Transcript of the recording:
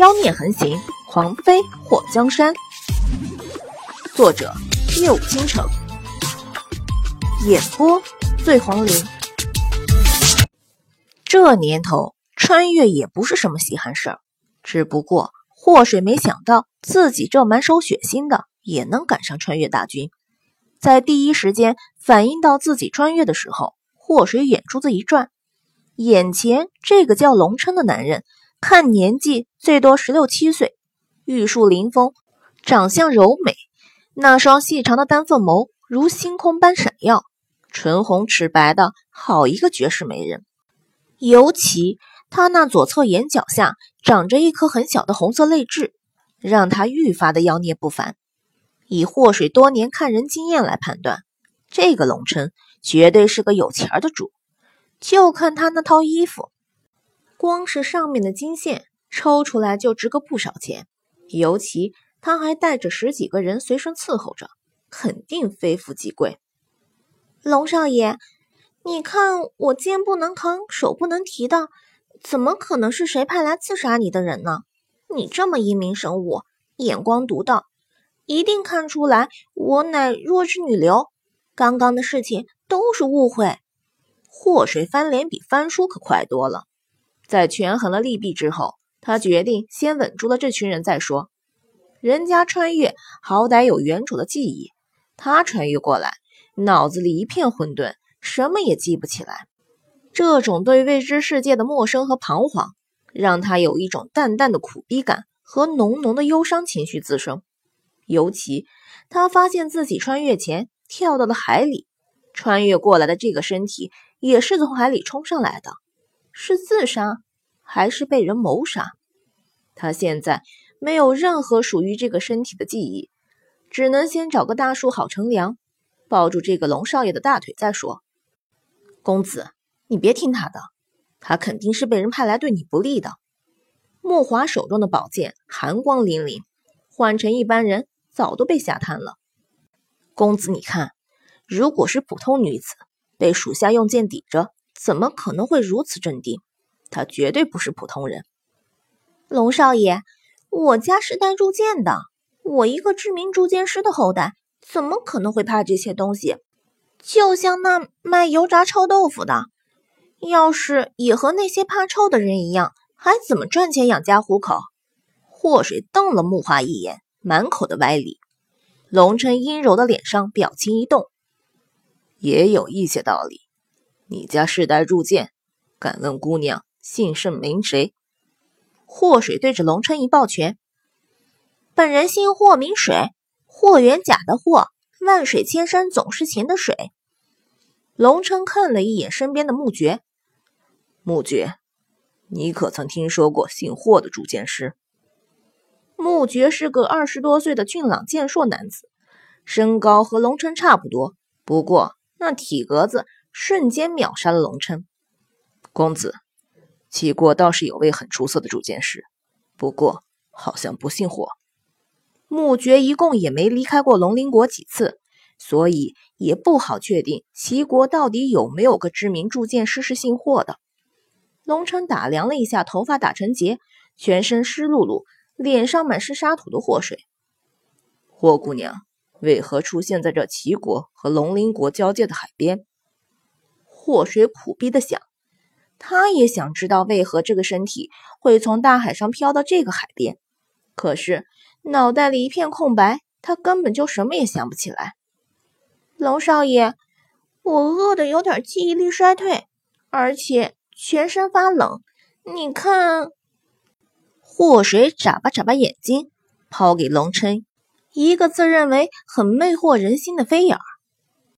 妖孽横行，狂妃祸江山。作者：夜舞倾城，演播：醉黄林。这年头，穿越也不是什么稀罕事儿，只不过祸水没想到自己这满手血腥的也能赶上穿越大军。在第一时间反应到自己穿越的时候，祸水眼珠子一转，眼前这个叫龙琛的男人。看年纪最多十六七岁，玉树临风，长相柔美，那双细长的丹凤眸如星空般闪耀，唇红齿白的好一个绝世美人。尤其他那左侧眼角下长着一颗很小的红色泪痣，让他愈发的妖孽不凡。以祸水多年看人经验来判断，这个龙琛绝对是个有钱的主。就看他那套衣服。光是上面的金线抽出来就值个不少钱，尤其他还带着十几个人随身伺候着，肯定非富即贵。龙少爷，你看我肩不能扛，手不能提的，怎么可能是谁派来刺杀你的人呢？你这么英明神武，眼光独到，一定看出来我乃弱智女流。刚刚的事情都是误会。祸水翻脸比翻书可快多了。在权衡了利弊之后，他决定先稳住了这群人再说。人家穿越好歹有原主的记忆，他穿越过来，脑子里一片混沌，什么也记不起来。这种对未知世界的陌生和彷徨，让他有一种淡淡的苦逼感和浓浓的忧伤情绪滋生。尤其他发现自己穿越前跳到了海里，穿越过来的这个身体也是从海里冲上来的。是自杀，还是被人谋杀？他现在没有任何属于这个身体的记忆，只能先找个大树好乘凉，抱住这个龙少爷的大腿再说。公子，你别听他的，他肯定是被人派来对你不利的。莫华手中的宝剑寒光凛凛，换成一般人早都被吓瘫了。公子，你看，如果是普通女子，被属下用剑抵着。怎么可能会如此镇定？他绝对不是普通人。龙少爷，我家是带铸剑的，我一个知名铸剑师的后代，怎么可能会怕这些东西？就像那卖油炸臭豆腐的，要是也和那些怕臭的人一样，还怎么赚钱养家糊口？祸水瞪了木华一眼，满口的歪理。龙琛阴柔的脸上表情一动，也有一些道理。你家世代铸剑，敢问姑娘姓甚名谁？祸水对着龙琛一抱拳，本人姓霍名水，霍元甲的霍，万水千山总是情的水。龙琛看了一眼身边的木觉，木觉，你可曾听说过姓霍的铸剑师？木觉是个二十多岁的俊朗健硕男子，身高和龙琛差不多，不过那体格子。瞬间秒杀了龙琛。公子，齐国倒是有位很出色的铸剑师，不过好像不姓霍。穆觉一共也没离开过龙鳞国几次，所以也不好确定齐国到底有没有个知名铸剑师是姓霍的。龙琛打量了一下头发打成结、全身湿漉漉、脸上满是沙土的霍水，霍姑娘为何出现在这齐国和龙鳞国交界的海边？祸水苦逼的想，他也想知道为何这个身体会从大海上飘到这个海边，可是脑袋里一片空白，他根本就什么也想不起来。龙少爷，我饿的有点记忆力衰退，而且全身发冷。你看，祸水眨巴眨巴眼睛，抛给龙琛一个自认为很魅惑人心的飞眼儿。